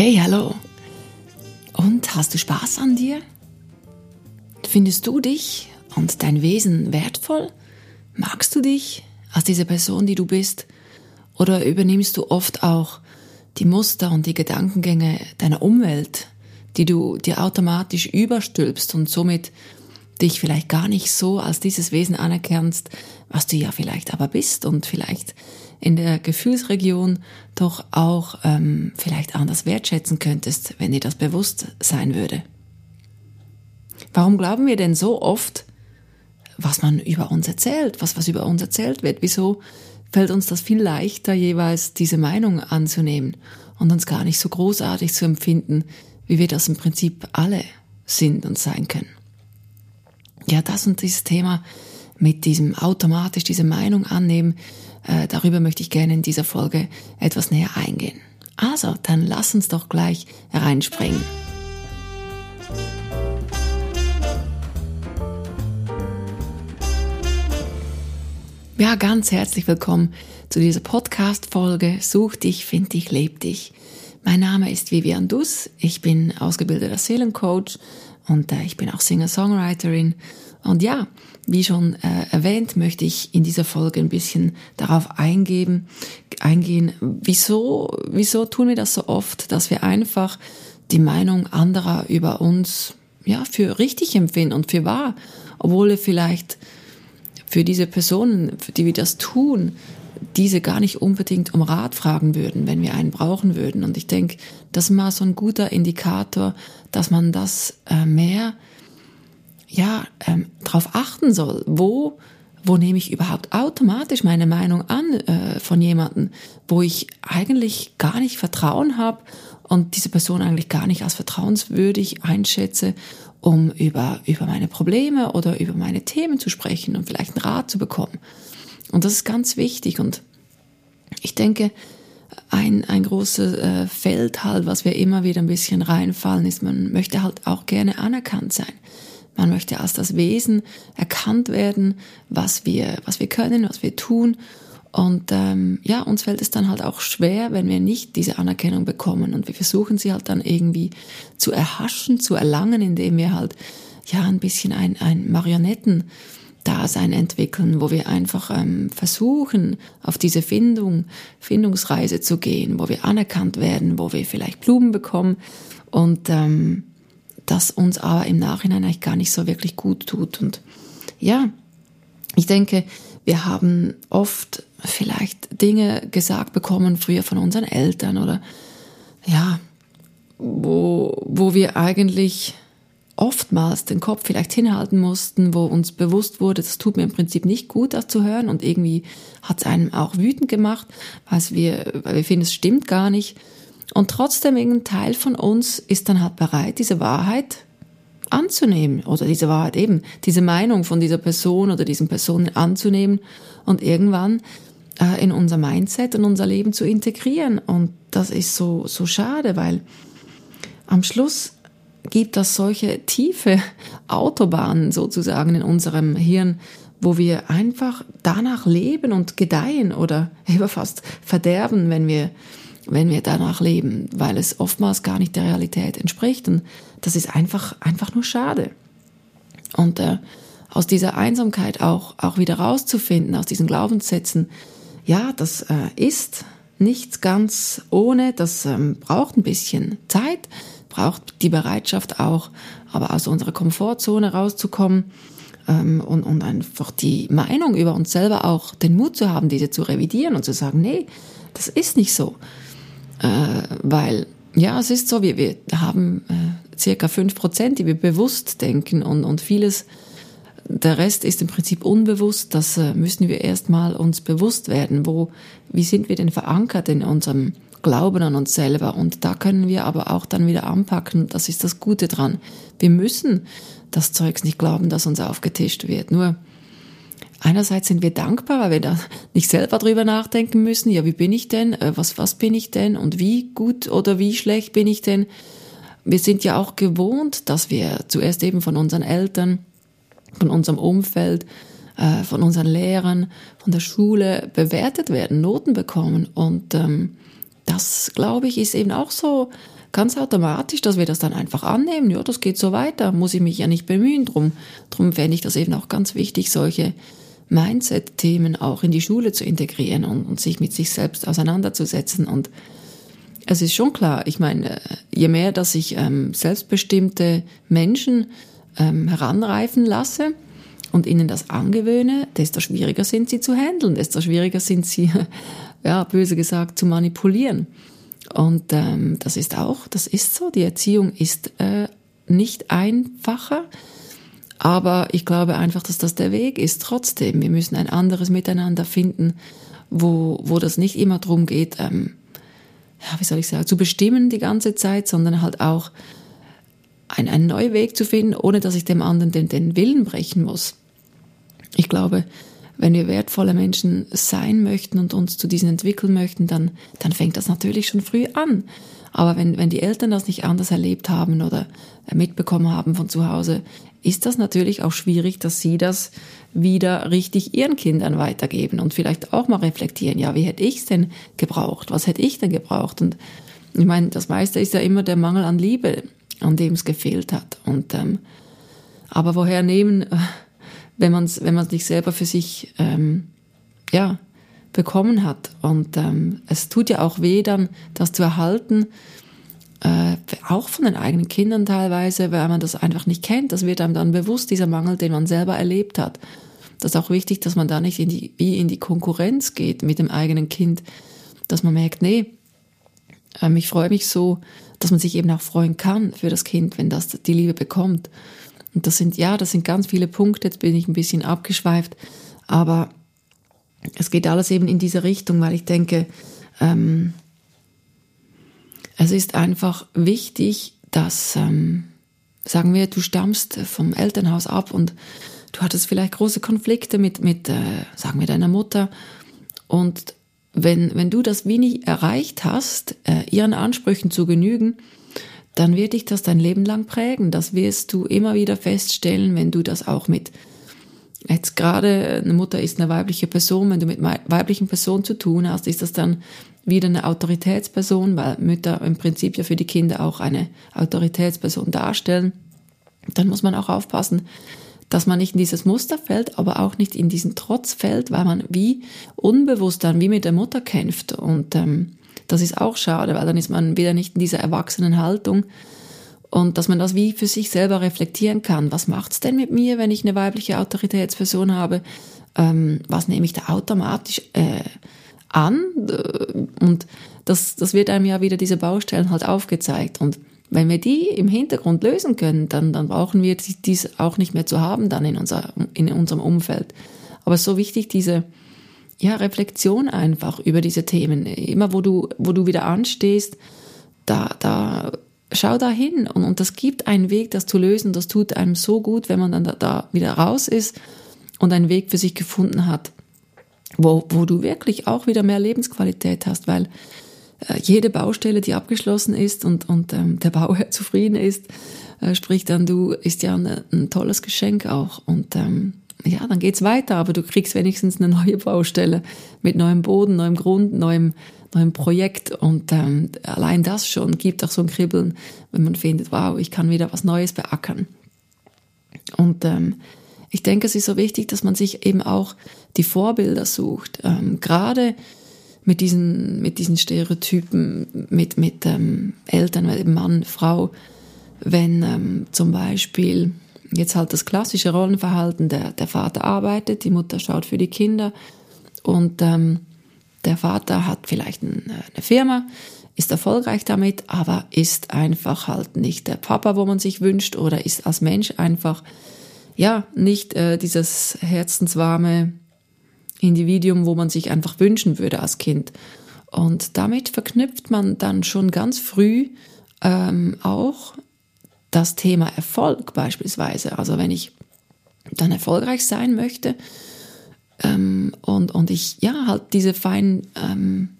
Hey, hallo. Und hast du Spaß an dir? Findest du dich und dein Wesen wertvoll? Magst du dich als diese Person, die du bist? Oder übernimmst du oft auch die Muster und die Gedankengänge deiner Umwelt, die du dir automatisch überstülpst und somit dich vielleicht gar nicht so als dieses Wesen anerkennst, was du ja vielleicht aber bist und vielleicht in der Gefühlsregion doch auch ähm, vielleicht anders wertschätzen könntest, wenn dir das bewusst sein würde. Warum glauben wir denn so oft, was man über uns erzählt, was, was über uns erzählt wird? Wieso fällt uns das viel leichter, jeweils diese Meinung anzunehmen und uns gar nicht so großartig zu empfinden, wie wir das im Prinzip alle sind und sein können? Ja, das und dieses Thema mit diesem automatisch diese Meinung annehmen, äh, darüber möchte ich gerne in dieser Folge etwas näher eingehen. Also, dann lass uns doch gleich reinspringen. Ja, ganz herzlich willkommen zu dieser Podcast-Folge Such dich, find dich, leb dich. Mein Name ist Vivian Dus. Ich bin ausgebildeter Seelencoach und äh, ich bin auch Singer-Songwriterin. Und ja, wie schon äh, erwähnt, möchte ich in dieser Folge ein bisschen darauf eingeben, eingehen, wieso, wieso tun wir das so oft, dass wir einfach die Meinung anderer über uns ja für richtig empfinden und für wahr, obwohl wir vielleicht für diese Personen, für die wir das tun, diese gar nicht unbedingt um Rat fragen würden, wenn wir einen brauchen würden. Und ich denke, das ist mal so ein guter Indikator, dass man das äh, mehr ja, ähm, darauf achten soll, wo, wo nehme ich überhaupt automatisch meine Meinung an äh, von jemandem, wo ich eigentlich gar nicht Vertrauen habe und diese Person eigentlich gar nicht als vertrauenswürdig einschätze, um über, über meine Probleme oder über meine Themen zu sprechen und vielleicht einen Rat zu bekommen. Und das ist ganz wichtig und ich denke, ein, ein großes äh, Feld halt, was wir immer wieder ein bisschen reinfallen, ist, man möchte halt auch gerne anerkannt sein. Man möchte als das Wesen erkannt werden, was wir, was wir können, was wir tun. Und ähm, ja, uns fällt es dann halt auch schwer, wenn wir nicht diese Anerkennung bekommen. Und wir versuchen sie halt dann irgendwie zu erhaschen, zu erlangen, indem wir halt ja ein bisschen ein, ein Marionetten Dasein entwickeln, wo wir einfach ähm, versuchen, auf diese Findung, Findungsreise zu gehen, wo wir anerkannt werden, wo wir vielleicht Blumen bekommen und ähm, das uns aber im Nachhinein eigentlich gar nicht so wirklich gut tut. Und ja, ich denke, wir haben oft vielleicht Dinge gesagt bekommen früher von unseren Eltern oder ja, wo, wo wir eigentlich oftmals den Kopf vielleicht hinhalten mussten, wo uns bewusst wurde, das tut mir im Prinzip nicht gut, das zu hören und irgendwie hat es einem auch wütend gemacht, weil wir, weil wir finden, es stimmt gar nicht. Und trotzdem irgendein Teil von uns ist dann halt bereit, diese Wahrheit anzunehmen oder diese Wahrheit eben, diese Meinung von dieser Person oder diesen Personen anzunehmen und irgendwann äh, in unser Mindset und unser Leben zu integrieren. Und das ist so, so schade, weil am Schluss gibt das solche tiefe Autobahnen sozusagen in unserem Hirn, wo wir einfach danach leben und gedeihen oder eben fast verderben, wenn wir wenn wir danach leben, weil es oftmals gar nicht der Realität entspricht. Und das ist einfach, einfach nur schade. Und äh, aus dieser Einsamkeit auch, auch wieder rauszufinden, aus diesen Glaubenssätzen, ja, das äh, ist nichts ganz ohne, das ähm, braucht ein bisschen Zeit, braucht die Bereitschaft auch, aber aus unserer Komfortzone rauszukommen ähm, und, und einfach die Meinung über uns selber auch, den Mut zu haben, diese zu revidieren und zu sagen, nee, das ist nicht so. Äh, weil, ja, es ist so, wir, wir haben äh, circa fünf Prozent, die wir bewusst denken und, und vieles, der Rest ist im Prinzip unbewusst. Das äh, müssen wir erstmal uns bewusst werden. Wo, wie sind wir denn verankert in unserem Glauben an uns selber? Und da können wir aber auch dann wieder anpacken. Das ist das Gute dran. Wir müssen das Zeugs nicht glauben, das uns aufgetischt wird. Nur, einerseits sind wir dankbar, weil wir da nicht selber drüber nachdenken müssen, ja, wie bin ich denn, äh, was, was bin ich denn und wie gut oder wie schlecht bin ich denn. Wir sind ja auch gewohnt, dass wir zuerst eben von unseren Eltern, von unserem Umfeld, äh, von unseren Lehrern, von der Schule bewertet werden, Noten bekommen. Und ähm, das, glaube ich, ist eben auch so ganz automatisch, dass wir das dann einfach annehmen. Ja, das geht so weiter, muss ich mich ja nicht bemühen drum. Drum fände ich das eben auch ganz wichtig, solche Mindset-Themen auch in die Schule zu integrieren und, und sich mit sich selbst auseinanderzusetzen. Und es ist schon klar, ich meine, je mehr, dass ich ähm, selbstbestimmte Menschen ähm, heranreifen lasse und ihnen das angewöhne, desto schwieriger sind sie zu handeln, desto schwieriger sind sie, ja, böse gesagt, zu manipulieren. Und ähm, das ist auch, das ist so, die Erziehung ist äh, nicht einfacher, aber ich glaube einfach, dass das der Weg ist. Trotzdem, wir müssen ein anderes Miteinander finden, wo, wo das nicht immer darum geht, ähm, ja, wie soll ich sagen, zu bestimmen die ganze Zeit, sondern halt auch ein, einen neuen Weg zu finden, ohne dass ich dem anderen den, den Willen brechen muss. Ich glaube, wenn wir wertvolle Menschen sein möchten und uns zu diesen entwickeln möchten, dann, dann fängt das natürlich schon früh an. Aber wenn, wenn die Eltern das nicht anders erlebt haben oder mitbekommen haben von zu Hause, ist das natürlich auch schwierig, dass sie das wieder richtig ihren Kindern weitergeben und vielleicht auch mal reflektieren, ja, wie hätte ich es denn gebraucht? Was hätte ich denn gebraucht? Und ich meine, das meiste ist ja immer der Mangel an Liebe, an dem es gefehlt hat. Und ähm, aber woher nehmen, wenn man es wenn man's nicht selber für sich ähm, ja bekommen hat? Und ähm, es tut ja auch weh, dann das zu erhalten, äh, auch von den eigenen Kindern teilweise, weil man das einfach nicht kennt. Das wird einem dann bewusst, dieser Mangel, den man selber erlebt hat. Das ist auch wichtig, dass man da nicht in die, wie in die Konkurrenz geht mit dem eigenen Kind, dass man merkt, nee, ähm, ich freue mich so, dass man sich eben auch freuen kann für das Kind, wenn das die Liebe bekommt. Und das sind, ja, das sind ganz viele Punkte, jetzt bin ich ein bisschen abgeschweift, aber es geht alles eben in diese Richtung, weil ich denke, ähm, es ist einfach wichtig, dass, ähm, sagen wir, du stammst vom Elternhaus ab und du hattest vielleicht große Konflikte mit, mit äh, sagen wir, deiner Mutter. Und wenn, wenn du das wenig erreicht hast, äh, ihren Ansprüchen zu genügen, dann wird dich das dein Leben lang prägen. Das wirst du immer wieder feststellen, wenn du das auch mit jetzt gerade eine Mutter ist eine weibliche Person, wenn du mit weiblichen Personen zu tun hast, ist das dann wieder eine Autoritätsperson, weil Mütter im Prinzip ja für die Kinder auch eine Autoritätsperson darstellen. Dann muss man auch aufpassen, dass man nicht in dieses Muster fällt, aber auch nicht in diesen Trotz fällt, weil man wie unbewusst dann wie mit der Mutter kämpft. Und ähm, das ist auch schade, weil dann ist man wieder nicht in dieser erwachsenen Haltung, und dass man das wie für sich selber reflektieren kann. Was macht's denn mit mir, wenn ich eine weibliche Autoritätsperson habe? Ähm, was nehme ich da automatisch äh, an? Und das, das wird einem ja wieder diese Baustellen halt aufgezeigt. Und wenn wir die im Hintergrund lösen können, dann, dann brauchen wir dies auch nicht mehr zu haben dann in, unser, in unserem Umfeld. Aber es ist so wichtig, diese ja, Reflexion einfach über diese Themen. Immer wo du, wo du wieder anstehst, da, da schau da hin und, und das gibt einen Weg, das zu lösen. Das tut einem so gut, wenn man dann da, da wieder raus ist und einen Weg für sich gefunden hat, wo, wo du wirklich auch wieder mehr Lebensqualität hast, weil äh, jede Baustelle, die abgeschlossen ist und, und ähm, der Bauherr zufrieden ist, äh, sprich dann du, ist ja ein, ein tolles Geschenk auch. Und ähm, ja, dann geht's weiter, aber du kriegst wenigstens eine neue Baustelle mit neuem Boden, neuem Grund, neuem neuem Projekt und ähm, allein das schon gibt auch so ein Kribbeln, wenn man findet, wow, ich kann wieder was Neues beackern. Und ähm, ich denke, es ist so wichtig, dass man sich eben auch die Vorbilder sucht, ähm, gerade mit diesen, mit diesen Stereotypen, mit, mit ähm, Eltern, Mann, Frau, wenn ähm, zum Beispiel jetzt halt das klassische Rollenverhalten, der, der Vater arbeitet, die Mutter schaut für die Kinder und ähm, der Vater hat vielleicht eine Firma, ist erfolgreich damit, aber ist einfach halt nicht der Papa, wo man sich wünscht oder ist als Mensch einfach ja nicht äh, dieses herzenswarme Individuum, wo man sich einfach wünschen würde als Kind. Und damit verknüpft man dann schon ganz früh ähm, auch das Thema Erfolg beispielsweise. Also wenn ich dann erfolgreich sein möchte, ähm, und, und ich ja halt diese feinen, ähm,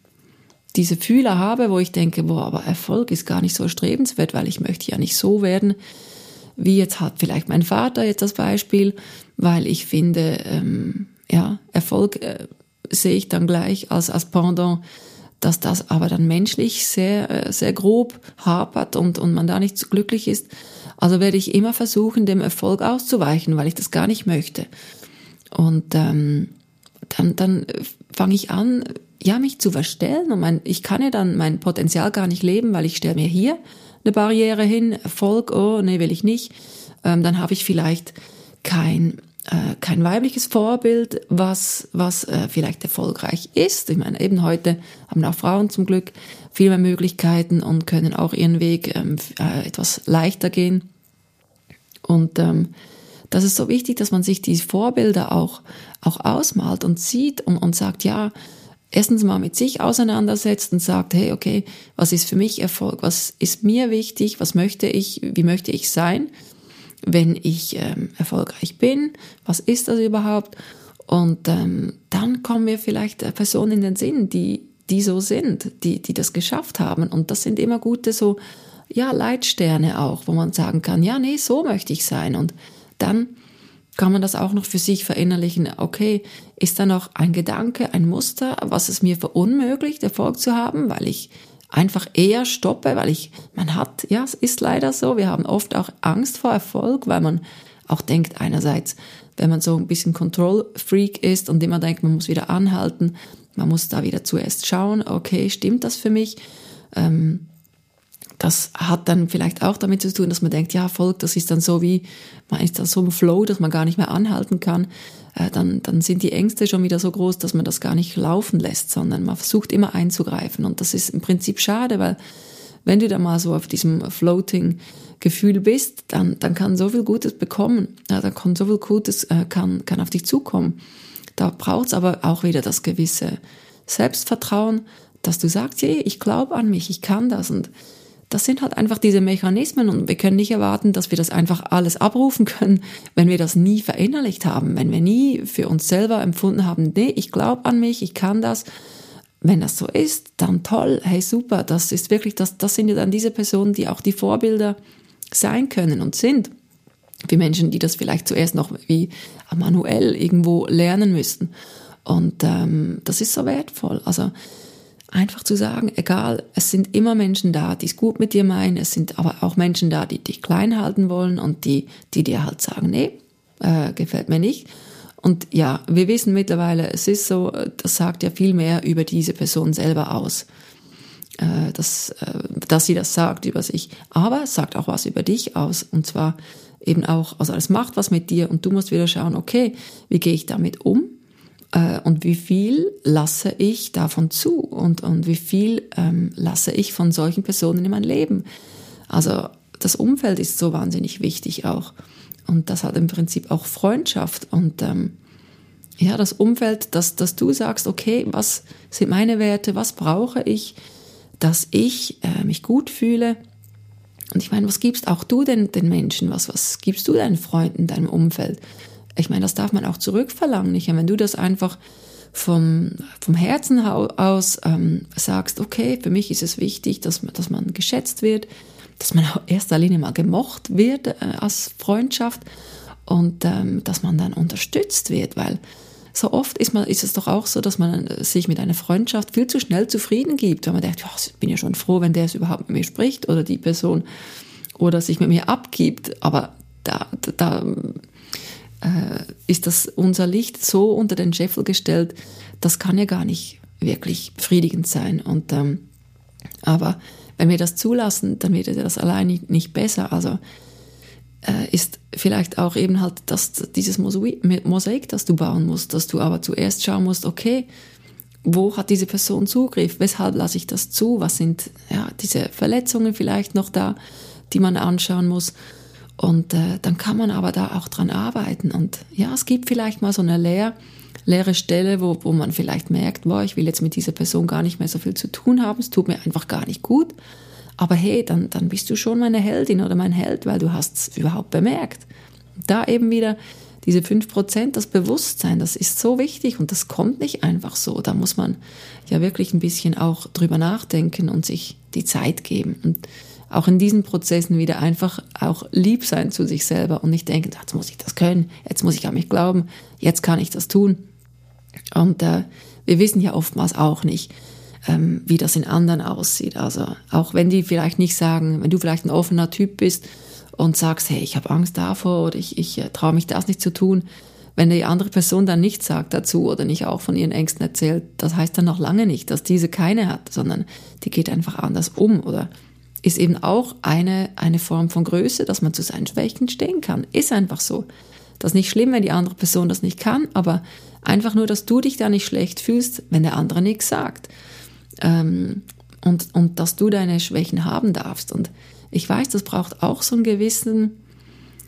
diese Fühler habe, wo ich denke, boah, aber Erfolg ist gar nicht so strebenswert, weil ich möchte ja nicht so werden, wie jetzt hat vielleicht mein Vater jetzt das Beispiel, weil ich finde, ähm, ja, Erfolg äh, sehe ich dann gleich als, als Pendant dass das aber dann menschlich sehr, äh, sehr grob hapert und, und man da nicht so glücklich ist. Also werde ich immer versuchen, dem Erfolg auszuweichen, weil ich das gar nicht möchte. Und ähm, dann, dann fange ich an, ja, mich zu verstellen und mein, ich kann ja dann mein Potenzial gar nicht leben, weil ich stelle mir hier eine Barriere hin, Erfolg, oh, nee, will ich nicht. Ähm, dann habe ich vielleicht kein äh, kein weibliches Vorbild, was, was äh, vielleicht erfolgreich ist. Ich meine, eben heute haben auch Frauen zum Glück viel mehr Möglichkeiten und können auch ihren Weg ähm, äh, etwas leichter gehen. Und ähm, das ist so wichtig, dass man sich die Vorbilder auch, auch ausmalt und sieht und, und sagt, ja, erstens mal mit sich auseinandersetzt und sagt, hey, okay, was ist für mich Erfolg? Was ist mir wichtig? Was möchte ich? Wie möchte ich sein? Wenn ich ähm, erfolgreich bin, was ist das überhaupt? Und ähm, dann kommen mir vielleicht Personen in den Sinn, die, die so sind, die, die das geschafft haben. Und das sind immer gute so, ja, Leitsterne auch, wo man sagen kann, ja, nee, so möchte ich sein. Und dann kann man das auch noch für sich verinnerlichen. Okay, ist da noch ein Gedanke, ein Muster, was es mir verunmöglicht, Erfolg zu haben, weil ich einfach eher stoppe, weil ich, man hat, ja, es ist leider so, wir haben oft auch Angst vor Erfolg, weil man auch denkt, einerseits, wenn man so ein bisschen Control-Freak ist und immer denkt, man muss wieder anhalten, man muss da wieder zuerst schauen, okay, stimmt das für mich? Ähm, das hat dann vielleicht auch damit zu tun, dass man denkt, ja, Erfolg, das ist dann so wie, man ist dann so im Flow, dass man gar nicht mehr anhalten kann. Äh, dann, dann sind die Ängste schon wieder so groß, dass man das gar nicht laufen lässt, sondern man versucht immer einzugreifen. Und das ist im Prinzip schade, weil wenn du da mal so auf diesem Floating-Gefühl bist, dann, dann kann so viel Gutes bekommen, ja, dann kann so viel Gutes äh, kann, kann auf dich zukommen. Da braucht es aber auch wieder das gewisse Selbstvertrauen, dass du sagst, hey, ich glaube an mich, ich kann das und das sind halt einfach diese Mechanismen und wir können nicht erwarten, dass wir das einfach alles abrufen können, wenn wir das nie verinnerlicht haben, wenn wir nie für uns selber empfunden haben, nee, ich glaube an mich, ich kann das. Wenn das so ist, dann toll, hey super, das ist wirklich, das, das sind ja dann diese Personen, die auch die Vorbilder sein können und sind. Für Menschen, die das vielleicht zuerst noch wie manuell irgendwo lernen müssten. Und ähm, das ist so wertvoll. Also einfach zu sagen, egal, es sind immer Menschen da, die es gut mit dir meinen, es sind aber auch Menschen da, die dich klein halten wollen und die, die dir halt sagen, nee, äh, gefällt mir nicht. Und ja, wir wissen mittlerweile, es ist so, das sagt ja viel mehr über diese Person selber aus, äh, dass, äh, dass sie das sagt über sich. Aber es sagt auch was über dich aus. Und zwar eben auch, also es macht was mit dir und du musst wieder schauen, okay, wie gehe ich damit um? Äh, und wie viel lasse ich davon zu und, und wie viel ähm, lasse ich von solchen Personen in mein Leben. Also das Umfeld ist so wahnsinnig wichtig auch. Und das hat im Prinzip auch Freundschaft und ähm, ja, das Umfeld, dass, dass du sagst, okay, was sind meine Werte, was brauche ich, dass ich äh, mich gut fühle. Und ich meine, was gibst auch du denn den Menschen? Was, was gibst du deinen Freunden, deinem Umfeld? Ich meine, das darf man auch zurückverlangen. Nicht? Wenn du das einfach vom, vom Herzen aus ähm, sagst, okay, für mich ist es wichtig, dass, dass man geschätzt wird, dass man auch erster Linie mal gemocht wird äh, als Freundschaft und ähm, dass man dann unterstützt wird, weil so oft ist, man, ist es doch auch so, dass man sich mit einer Freundschaft viel zu schnell zufrieden gibt, weil man denkt, ich bin ja schon froh, wenn der es überhaupt mit mir spricht oder die Person oder sich mit mir abgibt, aber da, da äh, ist das unser Licht so unter den Scheffel gestellt, das kann ja gar nicht wirklich befriedigend sein. Und ähm, aber wenn wir das zulassen, dann wird das allein nicht, besser. Also äh, ist vielleicht auch eben halt das, dieses Mosaik, das du bauen musst, dass du aber zuerst schauen musst, okay, wo hat diese Person Zugriff? Weshalb lasse ich das zu? Was sind ja, diese Verletzungen vielleicht noch da, die man anschauen muss? Und äh, dann kann man aber da auch dran arbeiten. Und ja, es gibt vielleicht mal so eine leer, leere Stelle, wo, wo man vielleicht merkt, boah, ich will jetzt mit dieser Person gar nicht mehr so viel zu tun haben, es tut mir einfach gar nicht gut. Aber hey, dann, dann bist du schon meine Heldin oder mein Held, weil du hast es überhaupt bemerkt. Da eben wieder diese fünf Prozent, das Bewusstsein, das ist so wichtig und das kommt nicht einfach so. Da muss man ja wirklich ein bisschen auch drüber nachdenken und sich die Zeit geben. Und auch in diesen Prozessen wieder einfach auch lieb sein zu sich selber und nicht denken, jetzt muss ich das können, jetzt muss ich an mich glauben, jetzt kann ich das tun. Und äh, wir wissen ja oftmals auch nicht, ähm, wie das in anderen aussieht. Also auch wenn die vielleicht nicht sagen, wenn du vielleicht ein offener Typ bist und sagst, hey, ich habe Angst davor oder ich, ich äh, traue mich das nicht zu tun, wenn die andere Person dann nichts sagt dazu oder nicht auch von ihren Ängsten erzählt, das heißt dann noch lange nicht, dass diese keine hat, sondern die geht einfach anders um oder ist eben auch eine, eine Form von Größe, dass man zu seinen Schwächen stehen kann. Ist einfach so. Das ist nicht schlimm, wenn die andere Person das nicht kann, aber einfach nur, dass du dich da nicht schlecht fühlst, wenn der andere nichts sagt. Ähm, und, und dass du deine Schwächen haben darfst. Und ich weiß, das braucht auch so einen gewissen,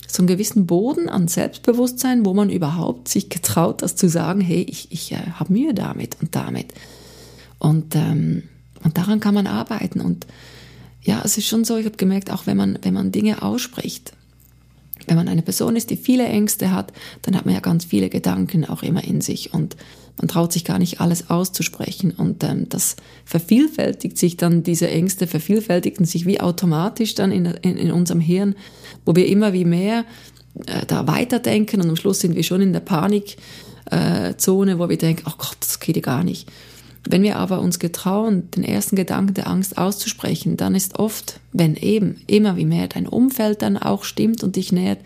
so einen gewissen Boden an Selbstbewusstsein, wo man überhaupt sich getraut, das zu sagen, hey, ich, ich äh, habe Mühe damit und damit. Und, ähm, und daran kann man arbeiten. Und ja, es ist schon so, ich habe gemerkt, auch wenn man, wenn man Dinge ausspricht, wenn man eine Person ist, die viele Ängste hat, dann hat man ja ganz viele Gedanken auch immer in sich und man traut sich gar nicht alles auszusprechen und ähm, das vervielfältigt sich dann, diese Ängste vervielfältigen sich wie automatisch dann in, in, in unserem Hirn, wo wir immer wie mehr äh, da weiterdenken und am Schluss sind wir schon in der Panikzone, äh, wo wir denken, oh Gott, das geht ja gar nicht. Wenn wir aber uns getrauen, den ersten Gedanken der Angst auszusprechen, dann ist oft, wenn eben immer wie mehr dein Umfeld dann auch stimmt und dich nährt,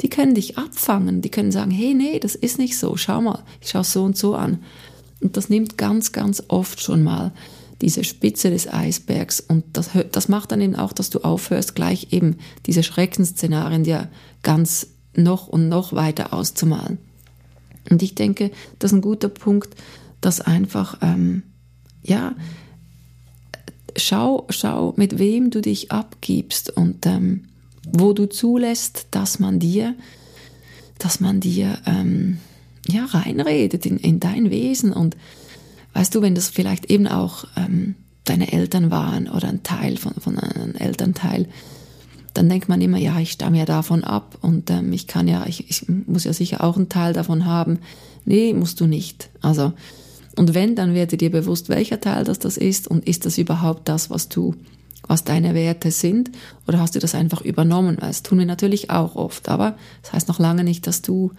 die können dich abfangen, die können sagen, hey, nee, das ist nicht so, schau mal, ich schaue so und so an. Und das nimmt ganz, ganz oft schon mal diese Spitze des Eisbergs und das, das macht dann eben auch, dass du aufhörst, gleich eben diese Schreckensszenarien dir ganz noch und noch weiter auszumalen. Und ich denke, das ist ein guter Punkt, dass einfach, ähm, ja, schau, schau, mit wem du dich abgibst und ähm, wo du zulässt, dass man dir, dass man dir ähm, ja reinredet in, in dein Wesen und weißt du, wenn das vielleicht eben auch ähm, deine Eltern waren oder ein Teil von, von einem Elternteil, dann denkt man immer, ja, ich stamme ja davon ab und ähm, ich kann ja, ich, ich muss ja sicher auch einen Teil davon haben. Nee, musst du nicht. Also und wenn, dann werde dir bewusst, welcher Teil das das ist und ist das überhaupt das, was du, was deine Werte sind oder hast du das einfach übernommen? Weil das tun wir natürlich auch oft, aber das heißt noch lange nicht, dass du,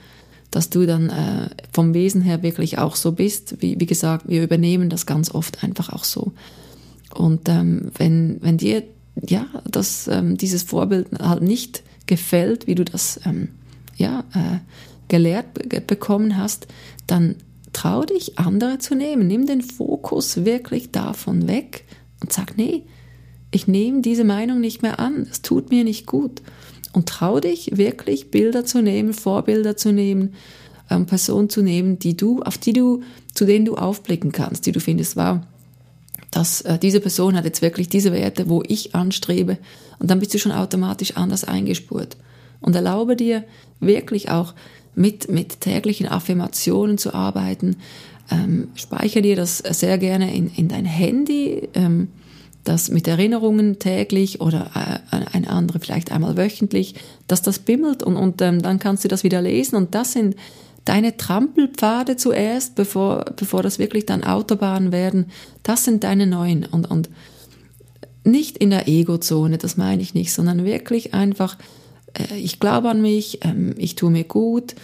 dass du dann äh, vom Wesen her wirklich auch so bist. Wie, wie gesagt, wir übernehmen das ganz oft einfach auch so. Und ähm, wenn, wenn dir ja, dass ähm, dieses Vorbild halt nicht gefällt, wie du das ähm, ja, äh, gelehrt bekommen hast, dann trau dich, andere zu nehmen. Nimm den Fokus wirklich davon weg und sag, nee, ich nehme diese Meinung nicht mehr an. Es tut mir nicht gut. Und trau dich wirklich, Bilder zu nehmen, Vorbilder zu nehmen, ähm, Personen zu nehmen, die du, auf die du, zu denen du aufblicken kannst, die du findest, wow, dass äh, diese Person hat jetzt wirklich diese Werte, wo ich anstrebe. Und dann bist du schon automatisch anders eingespurt. Und erlaube dir wirklich auch mit, mit täglichen Affirmationen zu arbeiten. Ähm, speichere dir das sehr gerne in, in dein Handy, ähm, das mit Erinnerungen täglich oder äh, eine andere vielleicht einmal wöchentlich, dass das bimmelt und, und ähm, dann kannst du das wieder lesen. Und das sind deine Trampelpfade zuerst, bevor, bevor das wirklich dann Autobahnen werden, das sind deine neuen. Und, und nicht in der Ego-Zone, das meine ich nicht, sondern wirklich einfach äh, ich glaube an mich, ähm, ich tue mir gut,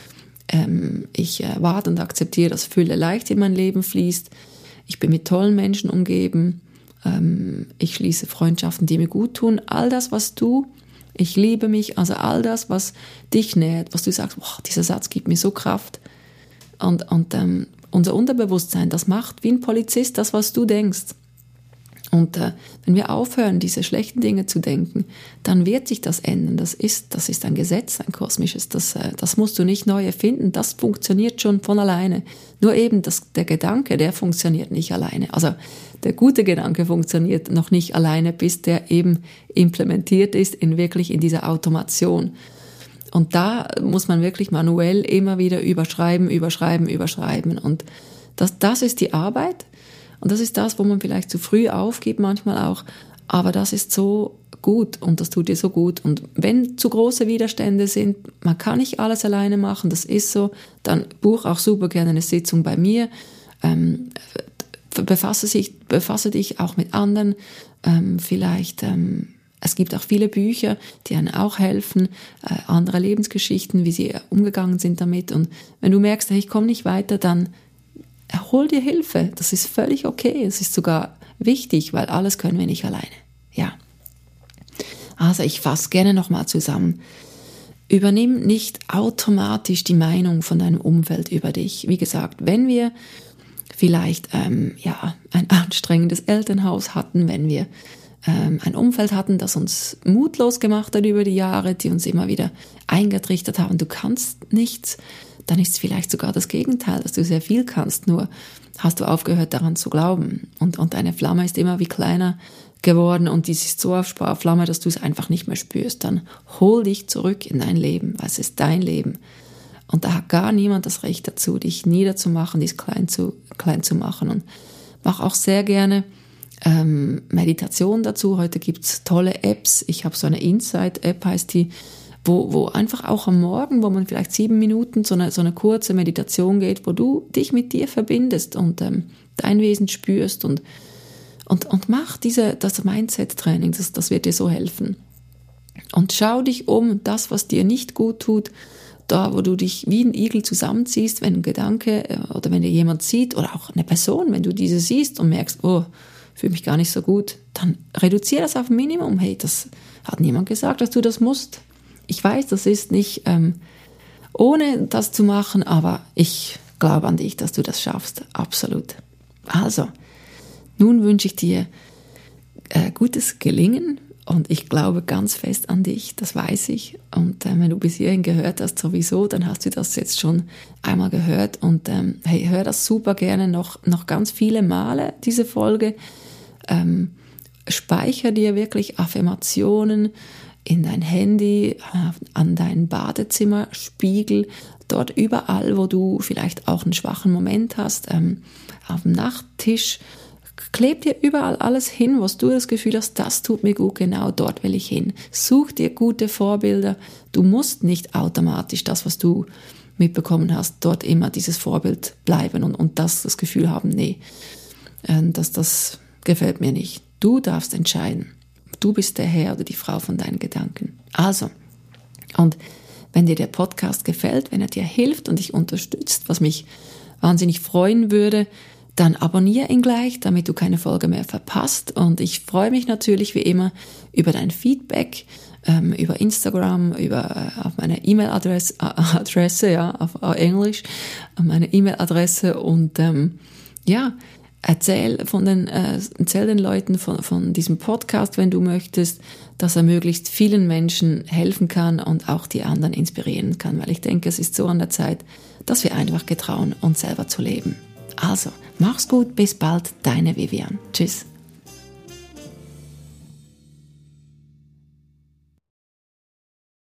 ähm, ich erwarte und akzeptiere, dass Fülle leicht in mein Leben fließt, ich bin mit tollen Menschen umgeben, ähm, ich schließe Freundschaften, die mir gut tun, all das, was du, ich liebe mich, also all das, was dich nährt, was du sagst, boah, dieser Satz gibt mir so Kraft. Und, und ähm, unser Unterbewusstsein, das macht wie ein Polizist das, was du denkst. Und äh, wenn wir aufhören, diese schlechten Dinge zu denken, dann wird sich das ändern. Das ist, das ist ein Gesetz, ein kosmisches. Das, äh, das musst du nicht neu erfinden. Das funktioniert schon von alleine. Nur eben das, der Gedanke, der funktioniert nicht alleine. Also der gute Gedanke funktioniert noch nicht alleine, bis der eben implementiert ist in wirklich in dieser Automation. Und da muss man wirklich manuell immer wieder überschreiben, überschreiben, überschreiben. Und das, das ist die Arbeit. Und das ist das, wo man vielleicht zu früh aufgibt, manchmal auch. Aber das ist so gut und das tut dir so gut. Und wenn zu große Widerstände sind, man kann nicht alles alleine machen, das ist so, dann buch auch super gerne eine Sitzung bei mir. Ähm, befasse, sich, befasse dich auch mit anderen. Ähm, vielleicht, ähm, es gibt auch viele Bücher, die einem auch helfen, äh, andere Lebensgeschichten, wie sie umgegangen sind damit. Und wenn du merkst, hey, ich komme nicht weiter, dann hol dir Hilfe. Das ist völlig okay. Es ist sogar wichtig, weil alles können wir nicht alleine. Ja. Also ich fasse gerne nochmal zusammen. Übernimm nicht automatisch die Meinung von deinem Umfeld über dich. Wie gesagt, wenn wir vielleicht ähm, ja ein anstrengendes Elternhaus hatten, wenn wir ähm, ein Umfeld hatten, das uns mutlos gemacht hat über die Jahre, die uns immer wieder eingetrichtert haben, du kannst nichts, dann ist es vielleicht sogar das Gegenteil, dass du sehr viel kannst, nur hast du aufgehört daran zu glauben und, und deine Flamme ist immer wie kleiner geworden und dies ist so auf Sparflamme, dass du es einfach nicht mehr spürst, dann hol dich zurück in dein Leben, weil es ist dein Leben. Und da hat gar niemand das Recht dazu, dich niederzumachen, dich klein zu, klein zu machen. Und mach auch sehr gerne ähm, Meditation dazu. Heute gibt's tolle Apps. Ich habe so eine Insight-App, heißt die, wo, wo einfach auch am Morgen, wo man vielleicht sieben Minuten so eine, so eine kurze Meditation geht, wo du dich mit dir verbindest und ähm, dein Wesen spürst und und, und mach diese, das Mindset-Training, das, das wird dir so helfen. Und schau dich um, das, was dir nicht gut tut, da, wo du dich wie ein Igel zusammenziehst, wenn ein Gedanke äh, oder wenn dir jemand sieht oder auch eine Person, wenn du diese siehst und merkst, oh, fühle mich gar nicht so gut, dann reduziere das auf ein Minimum. Hey, das hat niemand gesagt, dass du das musst. Ich weiß, das ist nicht ähm, ohne das zu machen, aber ich glaube an dich, dass du das schaffst. Absolut. Also, nun wünsche ich dir äh, gutes Gelingen und ich glaube ganz fest an dich, das weiß ich. Und äh, wenn du bis hierhin gehört hast, sowieso, dann hast du das jetzt schon einmal gehört. Und ähm, hey, hör das super gerne noch, noch ganz viele Male, diese Folge. Ähm, speicher dir wirklich Affirmationen in dein Handy, an deinen Badezimmerspiegel, dort überall, wo du vielleicht auch einen schwachen Moment hast, ähm, auf dem Nachttisch Kleb dir überall alles hin, was du das Gefühl hast, das tut mir gut, genau dort will ich hin. Such dir gute Vorbilder. Du musst nicht automatisch das, was du mitbekommen hast, dort immer dieses Vorbild bleiben und, und das, das Gefühl haben, nee, äh, das, das gefällt mir nicht. Du darfst entscheiden. Du bist der Herr oder die Frau von deinen Gedanken. Also, und wenn dir der Podcast gefällt, wenn er dir hilft und dich unterstützt, was mich wahnsinnig freuen würde, dann abonniere ihn gleich, damit du keine Folge mehr verpasst. Und ich freue mich natürlich wie immer über dein Feedback, ähm, über Instagram, über äh, auf meine E-Mail-Adresse, äh, Adresse, ja, auf äh, Englisch, meine E-Mail-Adresse und ähm, ja, erzähl von den, äh, erzähl den Leuten von, von diesem Podcast, wenn du möchtest, dass er möglichst vielen Menschen helfen kann und auch die anderen inspirieren kann, weil ich denke, es ist so an der Zeit, dass wir einfach getrauen, uns selber zu leben. Also, mach's gut, bis bald, deine Vivian. Tschüss.